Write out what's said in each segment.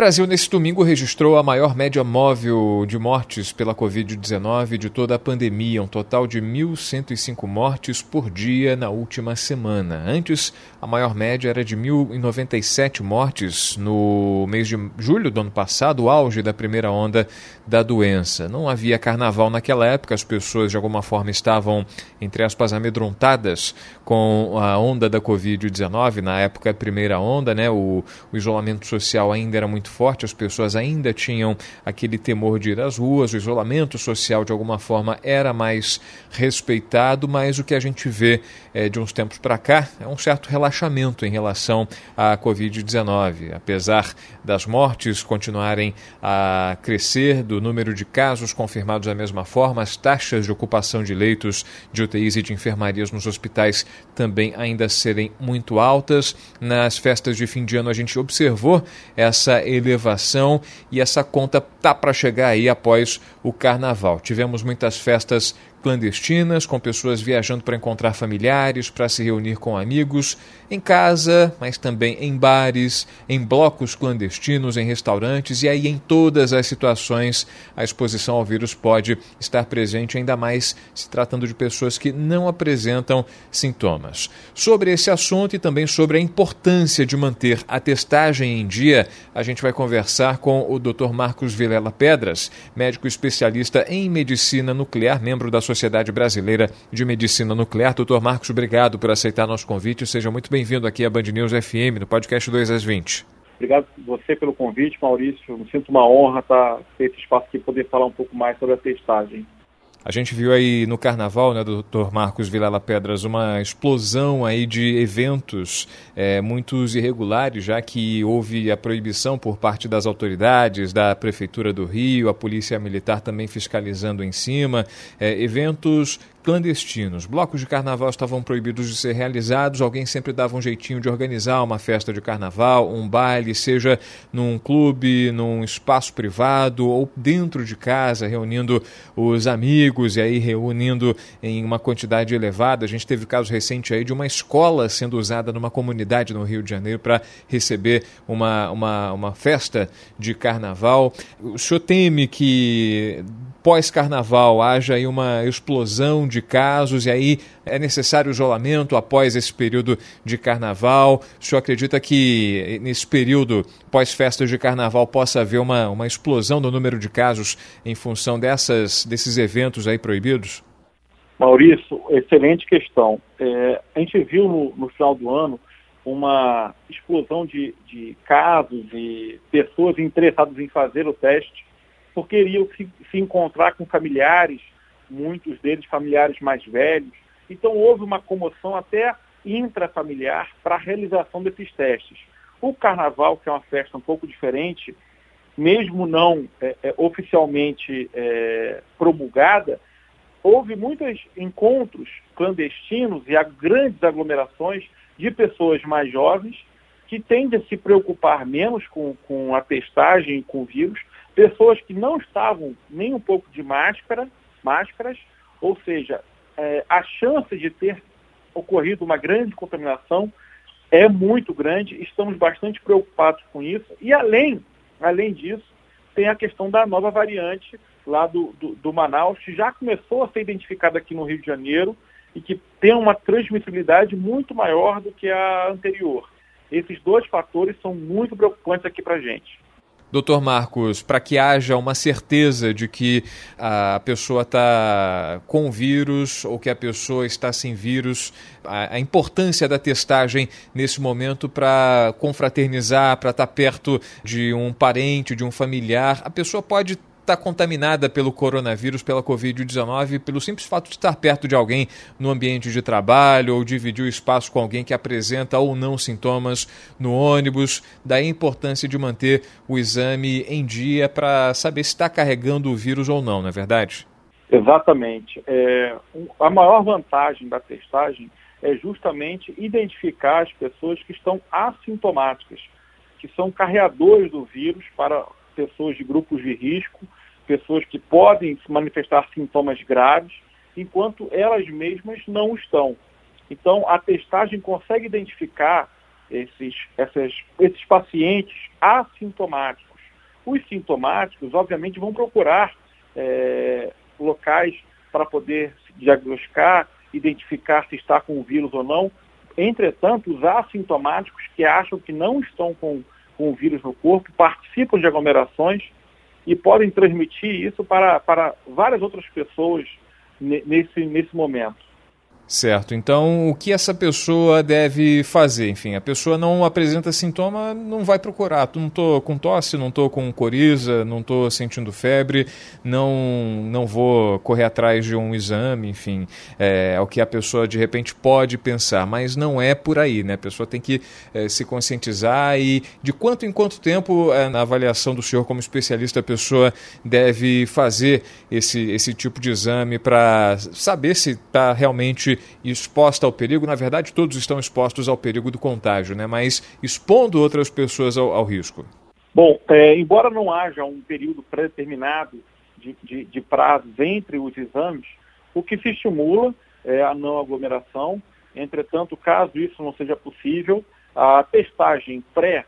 Brasil, nesse domingo, registrou a maior média móvel de mortes pela Covid-19 de toda a pandemia, um total de 1.105 mortes por dia na última semana. Antes, a maior média era de 1.097 mortes no mês de julho do ano passado, o auge da primeira onda da doença. Não havia carnaval naquela época, as pessoas de alguma forma estavam, entre aspas, amedrontadas com a onda da Covid-19, na época, a primeira onda, né? O, o isolamento social ainda era muito muito forte, as pessoas ainda tinham aquele temor de ir às ruas, o isolamento social de alguma forma era mais respeitado, mas o que a gente vê é, de uns tempos para cá é um certo relaxamento em relação à Covid-19. Apesar das mortes continuarem a crescer, do número de casos confirmados da mesma forma, as taxas de ocupação de leitos de UTIs e de enfermarias nos hospitais também ainda serem muito altas. Nas festas de fim de ano a gente observou essa elevação e essa conta tá para chegar aí após o carnaval. Tivemos muitas festas clandestinas, com pessoas viajando para encontrar familiares, para se reunir com amigos, em casa, mas também em bares, em blocos clandestinos, em restaurantes, e aí em todas as situações a exposição ao vírus pode estar presente, ainda mais se tratando de pessoas que não apresentam sintomas. Sobre esse assunto e também sobre a importância de manter a testagem em dia, a gente vai conversar com o Dr. Marcos Vilela Pedras, médico especialista em medicina nuclear, membro da Sociedade Brasileira de Medicina Nuclear. Doutor Marcos, obrigado por aceitar nosso convite. Seja muito bem-vindo aqui à Band News FM, no podcast 2 às 20. Obrigado você pelo convite, Maurício. Me sinto uma honra estar ter esse espaço aqui poder falar um pouco mais sobre a testagem. A gente viu aí no carnaval, né, doutor Marcos Vilela Pedras, uma explosão aí de eventos, é, muitos irregulares, já que houve a proibição por parte das autoridades, da Prefeitura do Rio, a Polícia Militar também fiscalizando em cima, é, eventos clandestinos. Blocos de carnaval estavam proibidos de ser realizados, alguém sempre dava um jeitinho de organizar uma festa de carnaval, um baile, seja num clube, num espaço privado ou dentro de casa, reunindo os amigos e aí reunindo em uma quantidade elevada. A gente teve casos recentes aí de uma escola sendo usada numa comunidade no Rio de Janeiro para receber uma, uma, uma festa de carnaval. O senhor teme que pós-carnaval haja aí uma explosão de casos e aí é necessário isolamento após esse período de carnaval? O senhor acredita que nesse período pós-festas de carnaval possa haver uma, uma explosão do número de casos em função dessas, desses eventos aí proibidos? Maurício, excelente questão. É, a gente viu no, no, final do ano uma explosão de, de casos e pessoas interessadas em fazer o teste porque iriam se, se encontrar com familiares, muitos deles familiares mais velhos. Então houve uma comoção até intrafamiliar para a realização desses testes. O carnaval, que é uma festa um pouco diferente, mesmo não é, é, oficialmente é, promulgada, houve muitos encontros clandestinos e grandes aglomerações de pessoas mais jovens que tendem a se preocupar menos com, com a testagem com o vírus pessoas que não estavam nem um pouco de máscara, máscaras, ou seja, é, a chance de ter ocorrido uma grande contaminação é muito grande, estamos bastante preocupados com isso. E além, além disso, tem a questão da nova variante lá do, do, do Manaus, que já começou a ser identificada aqui no Rio de Janeiro e que tem uma transmissibilidade muito maior do que a anterior. Esses dois fatores são muito preocupantes aqui para a gente. Doutor Marcos, para que haja uma certeza de que a pessoa está com vírus ou que a pessoa está sem vírus, a, a importância da testagem nesse momento para confraternizar, para estar tá perto de um parente, de um familiar, a pessoa pode está contaminada pelo coronavírus, pela Covid-19, pelo simples fato de estar perto de alguém no ambiente de trabalho ou dividir o espaço com alguém que apresenta ou não sintomas no ônibus. Daí a importância de manter o exame em dia para saber se está carregando o vírus ou não, não é verdade? Exatamente. É, a maior vantagem da testagem é justamente identificar as pessoas que estão assintomáticas, que são carreadores do vírus para pessoas de grupos de risco, pessoas que podem manifestar sintomas graves, enquanto elas mesmas não estão. Então, a testagem consegue identificar esses, essas, esses pacientes assintomáticos. Os sintomáticos, obviamente, vão procurar é, locais para poder diagnosticar, identificar se está com o vírus ou não. Entretanto, os assintomáticos que acham que não estão com, com o vírus no corpo participam de aglomerações e podem transmitir isso para, para várias outras pessoas nesse, nesse momento. Certo. Então, o que essa pessoa deve fazer? Enfim, a pessoa não apresenta sintoma, não vai procurar. Não estou com tosse, não estou com coriza, não estou sentindo febre, não, não vou correr atrás de um exame, enfim. É, é, o que a pessoa de repente pode pensar, mas não é por aí, né? A pessoa tem que é, se conscientizar e de quanto em quanto tempo, é, na avaliação do senhor como especialista, a pessoa deve fazer esse, esse tipo de exame para saber se está realmente exposta ao perigo, na verdade todos estão expostos ao perigo do contágio, né? mas expondo outras pessoas ao, ao risco. Bom, é, embora não haja um período pré-determinado de, de, de prazos entre os exames, o que se estimula é a não aglomeração. Entretanto, caso isso não seja possível, a testagem pré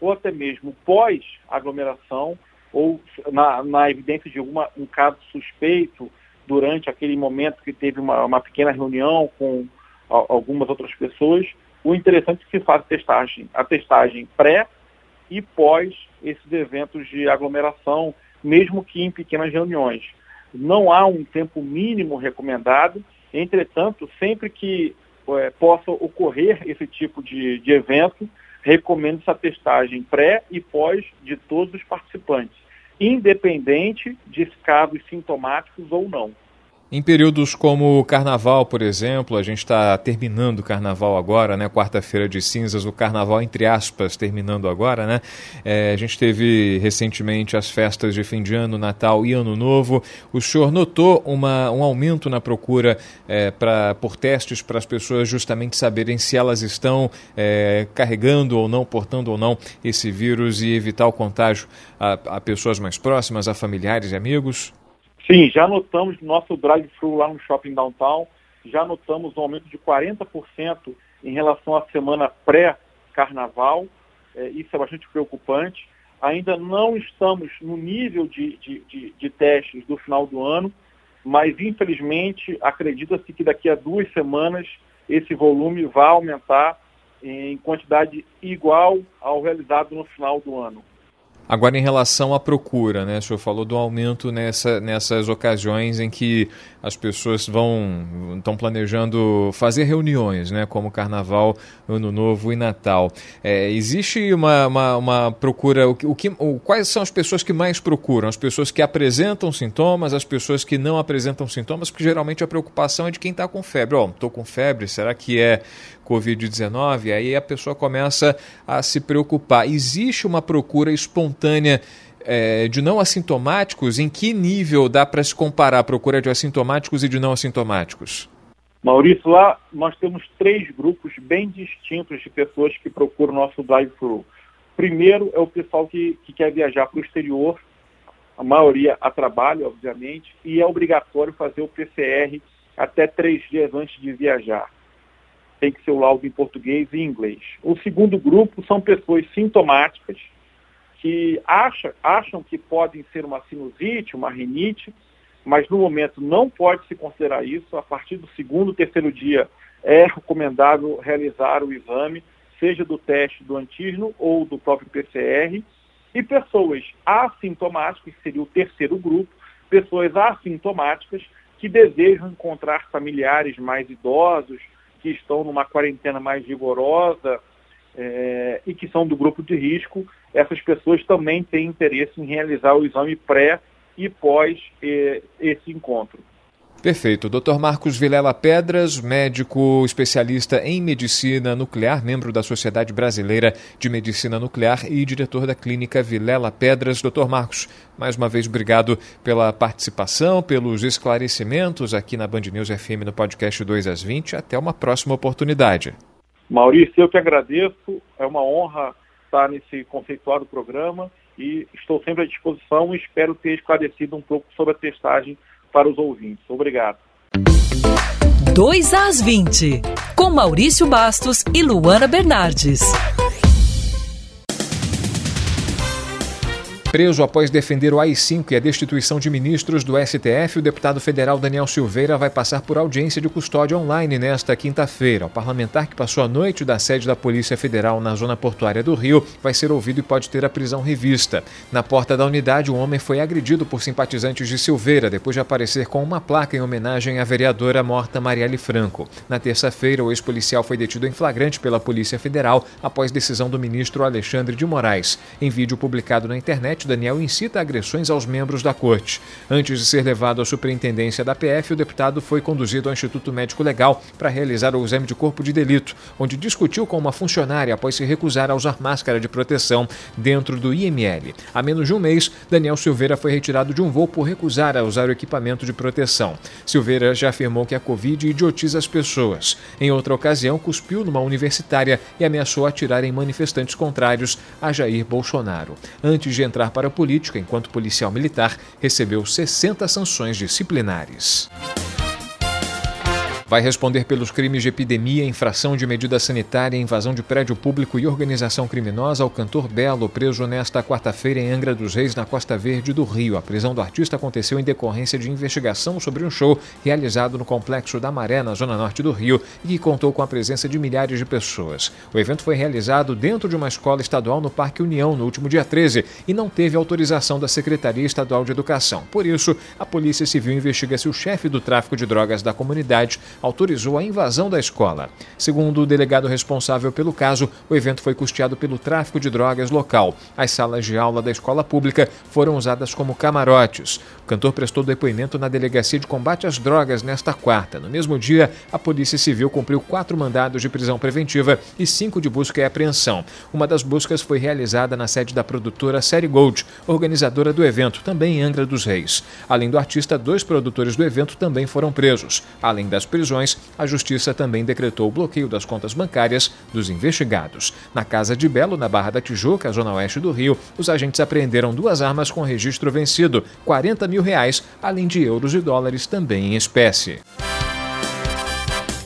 ou até mesmo pós-aglomeração ou na, na evidência de uma, um caso suspeito durante aquele momento que teve uma, uma pequena reunião com algumas outras pessoas, o interessante é que se faz testagem, a testagem pré e pós esses eventos de aglomeração, mesmo que em pequenas reuniões. Não há um tempo mínimo recomendado, entretanto, sempre que é, possa ocorrer esse tipo de, de evento, recomendo essa testagem pré e pós de todos os participantes independente de casos sintomáticos ou não. Em períodos como o carnaval, por exemplo, a gente está terminando o carnaval agora, né? Quarta-feira de cinzas, o carnaval, entre aspas, terminando agora, né? É, a gente teve recentemente as festas de fim de ano, Natal e Ano Novo. O senhor notou uma, um aumento na procura é, pra, por testes para as pessoas justamente saberem se elas estão é, carregando ou não, portando ou não esse vírus e evitar o contágio a, a pessoas mais próximas, a familiares e amigos? Sim, já notamos no nosso drive-thru lá no Shopping Downtown, já notamos um aumento de 40% em relação à semana pré-carnaval. É, isso é bastante preocupante. Ainda não estamos no nível de, de, de, de testes do final do ano, mas infelizmente acredita-se que daqui a duas semanas esse volume vai aumentar em quantidade igual ao realizado no final do ano. Agora, em relação à procura, né? O senhor falou do aumento nessa, nessas ocasiões em que as pessoas vão estão planejando fazer reuniões, né? Como Carnaval, Ano Novo e Natal. É, existe uma, uma, uma, procura. O, o que, o, quais são as pessoas que mais procuram? As pessoas que apresentam sintomas, as pessoas que não apresentam sintomas, porque geralmente a preocupação é de quem está com febre. Ó, oh, estou com febre, será que é Covid-19? Aí a pessoa começa a se preocupar. Existe uma procura espontânea simultânea é, de não assintomáticos, em que nível dá para se comparar a procura de assintomáticos e de não assintomáticos? Maurício, lá nós temos três grupos bem distintos de pessoas que procuram nosso drive-thru. Primeiro é o pessoal que, que quer viajar para o exterior, a maioria a trabalho, obviamente, e é obrigatório fazer o PCR até três dias antes de viajar. Tem que ser o laudo em português e inglês. O segundo grupo são pessoas sintomáticas, que acha, acham que podem ser uma sinusite, uma rinite, mas no momento não pode se considerar isso. A partir do segundo, terceiro dia é recomendável realizar o exame, seja do teste do antígeno ou do próprio PCR. E pessoas assintomáticas, que seria o terceiro grupo, pessoas assintomáticas que desejam encontrar familiares mais idosos, que estão numa quarentena mais rigorosa, é, e que são do grupo de risco, essas pessoas também têm interesse em realizar o exame pré e pós é, esse encontro. Perfeito. Dr. Marcos Vilela Pedras, médico especialista em medicina nuclear, membro da Sociedade Brasileira de Medicina Nuclear e diretor da Clínica Vilela Pedras. Dr. Marcos, mais uma vez obrigado pela participação, pelos esclarecimentos aqui na Band News FM no podcast 2 às 20. Até uma próxima oportunidade. Maurício, eu que agradeço. É uma honra estar nesse conceituado programa e estou sempre à disposição e espero ter esclarecido um pouco sobre a testagem para os ouvintes. Obrigado. 2 às 20, com Maurício Bastos e Luana Bernardes. Preso após defender o AI-5 e a destituição de ministros do STF, o deputado federal Daniel Silveira vai passar por audiência de custódia online nesta quinta-feira. O parlamentar que passou a noite da sede da Polícia Federal na zona portuária do Rio vai ser ouvido e pode ter a prisão revista. Na porta da unidade, um homem foi agredido por simpatizantes de Silveira depois de aparecer com uma placa em homenagem à vereadora morta Marielle Franco. Na terça-feira, o ex-policial foi detido em flagrante pela Polícia Federal após decisão do ministro Alexandre de Moraes. Em vídeo publicado na internet, Daniel incita agressões aos membros da corte. Antes de ser levado à superintendência da PF, o deputado foi conduzido ao Instituto Médico Legal para realizar o exame de corpo de delito, onde discutiu com uma funcionária após se recusar a usar máscara de proteção dentro do IML. Há menos de um mês, Daniel Silveira foi retirado de um voo por recusar a usar o equipamento de proteção. Silveira já afirmou que a Covid idiotiza as pessoas. Em outra ocasião, cuspiu numa universitária e ameaçou atirar em manifestantes contrários a Jair Bolsonaro. Antes de entrar para a política enquanto policial militar, recebeu 60 sanções disciplinares vai responder pelos crimes de epidemia, infração de medida sanitária, invasão de prédio público e organização criminosa ao cantor Belo, preso nesta quarta-feira em Angra dos Reis, na Costa Verde do Rio. A prisão do artista aconteceu em decorrência de investigação sobre um show realizado no Complexo da Maré, na zona norte do Rio, e que contou com a presença de milhares de pessoas. O evento foi realizado dentro de uma escola estadual no Parque União no último dia 13 e não teve autorização da Secretaria Estadual de Educação. Por isso, a Polícia Civil investiga se o chefe do tráfico de drogas da comunidade autorizou a invasão da escola. Segundo o delegado responsável pelo caso, o evento foi custeado pelo tráfico de drogas local. As salas de aula da escola pública foram usadas como camarotes. O cantor prestou depoimento na Delegacia de Combate às Drogas nesta quarta. No mesmo dia, a Polícia Civil cumpriu quatro mandados de prisão preventiva e cinco de busca e apreensão. Uma das buscas foi realizada na sede da produtora Série Gold, organizadora do evento, também em Angra dos Reis. Além do artista, dois produtores do evento também foram presos. Além das prisões, prisões, a Justiça também decretou o bloqueio das contas bancárias dos investigados. Na Casa de Belo, na Barra da Tijuca, zona oeste do Rio, os agentes apreenderam duas armas com registro vencido, 40 mil reais, além de euros e dólares também em espécie.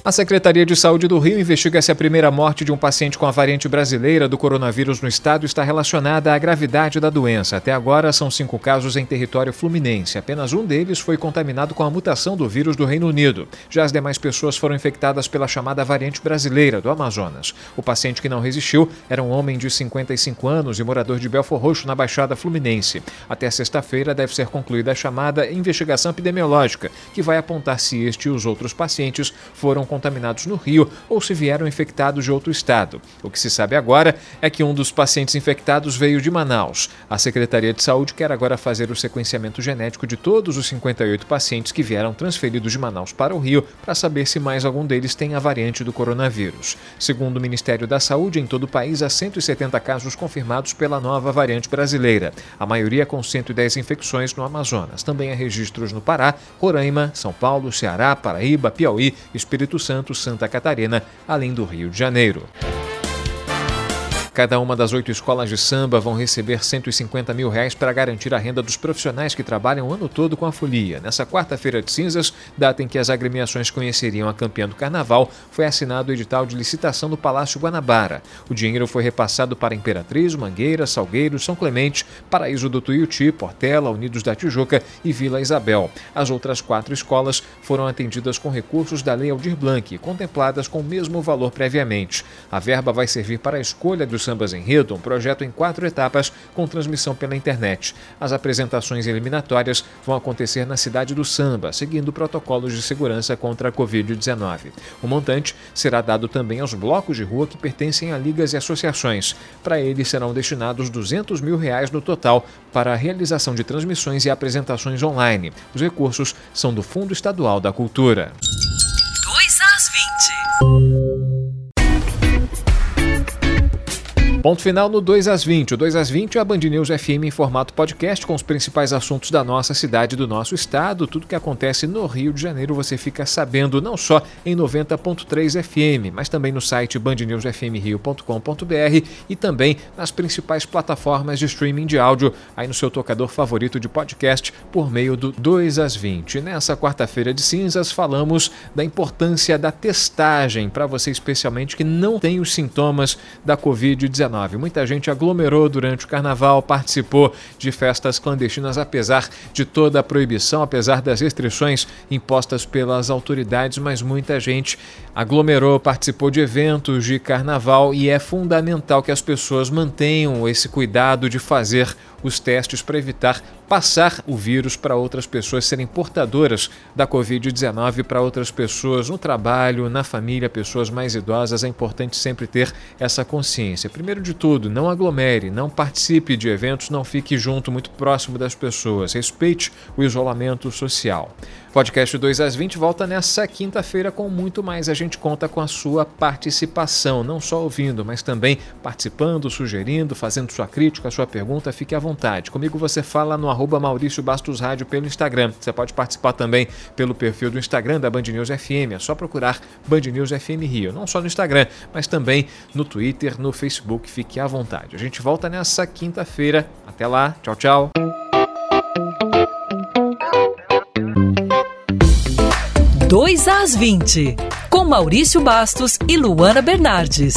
A Secretaria de Saúde do Rio investiga se a primeira morte de um paciente com a variante brasileira do coronavírus no estado está relacionada à gravidade da doença. Até agora, são cinco casos em território fluminense. Apenas um deles foi contaminado com a mutação do vírus do Reino Unido. Já as demais pessoas foram infectadas pela chamada variante brasileira do Amazonas. O paciente que não resistiu era um homem de 55 anos e morador de Belfor Roxo, na Baixada Fluminense. Até sexta-feira deve ser concluída a chamada investigação epidemiológica, que vai apontar se este e os outros pacientes foram contaminados contaminados no Rio ou se vieram infectados de outro estado. O que se sabe agora é que um dos pacientes infectados veio de Manaus. A Secretaria de Saúde quer agora fazer o sequenciamento genético de todos os 58 pacientes que vieram transferidos de Manaus para o Rio para saber se mais algum deles tem a variante do coronavírus. Segundo o Ministério da Saúde, em todo o país há 170 casos confirmados pela nova variante brasileira, a maioria com 110 infecções no Amazonas. Também há registros no Pará, Roraima, São Paulo, Ceará, Paraíba, Piauí, Espírito Santo, Santa Catarina, além do Rio de Janeiro. Cada uma das oito escolas de samba vão receber 150 mil reais para garantir a renda dos profissionais que trabalham o ano todo com a folia. Nessa quarta-feira de cinzas, data em que as agremiações conheceriam a campeã do carnaval, foi assinado o edital de licitação do Palácio Guanabara. O dinheiro foi repassado para Imperatriz, Mangueira, Salgueiro, São Clemente, Paraíso do Tuiuti, Portela, Unidos da Tijuca e Vila Isabel. As outras quatro escolas foram atendidas com recursos da Lei Aldir Blanc, contempladas com o mesmo valor previamente. A verba vai servir para a escolha dos Sambas Enredo, um projeto em quatro etapas com transmissão pela internet. As apresentações eliminatórias vão acontecer na cidade do Samba, seguindo protocolos de segurança contra a Covid-19. O montante será dado também aos blocos de rua que pertencem a ligas e associações. Para eles serão destinados 200 mil reais no total para a realização de transmissões e apresentações online. Os recursos são do Fundo Estadual da Cultura. 2 às 20. Ponto final no 2 às 20. O 2 às 20 é a Band News FM em formato podcast com os principais assuntos da nossa cidade do nosso estado. Tudo que acontece no Rio de Janeiro você fica sabendo não só em 90.3 FM, mas também no site bandnewsfmrio.com.br e também nas principais plataformas de streaming de áudio, aí no seu tocador favorito de podcast por meio do 2 às 20. Nessa quarta-feira de cinzas falamos da importância da testagem para você especialmente que não tem os sintomas da COVID-19. Muita gente aglomerou durante o carnaval, participou de festas clandestinas, apesar de toda a proibição, apesar das restrições impostas pelas autoridades, mas muita gente aglomerou, participou de eventos de carnaval e é fundamental que as pessoas mantenham esse cuidado de fazer os testes para evitar passar o vírus para outras pessoas, serem portadoras da Covid-19 para outras pessoas no trabalho, na família, pessoas mais idosas. É importante sempre ter essa consciência. Primeiro de tudo, não aglomere, não participe de eventos, não fique junto, muito próximo das pessoas. Respeite o isolamento social. Podcast 2 às 20 volta nessa quinta-feira com muito mais. A gente conta com a sua participação, não só ouvindo, mas também participando, sugerindo, fazendo sua crítica, sua pergunta. Fique à vontade. Comigo você fala no arroba Maurício Bastos Rádio pelo Instagram. Você pode participar também pelo perfil do Instagram da Band News FM. É só procurar Band News FM Rio. Não só no Instagram, mas também no Twitter, no Facebook. Fique à vontade. A gente volta nessa quinta-feira. Até lá. Tchau, tchau. 2 às 20, com Maurício Bastos e Luana Bernardes.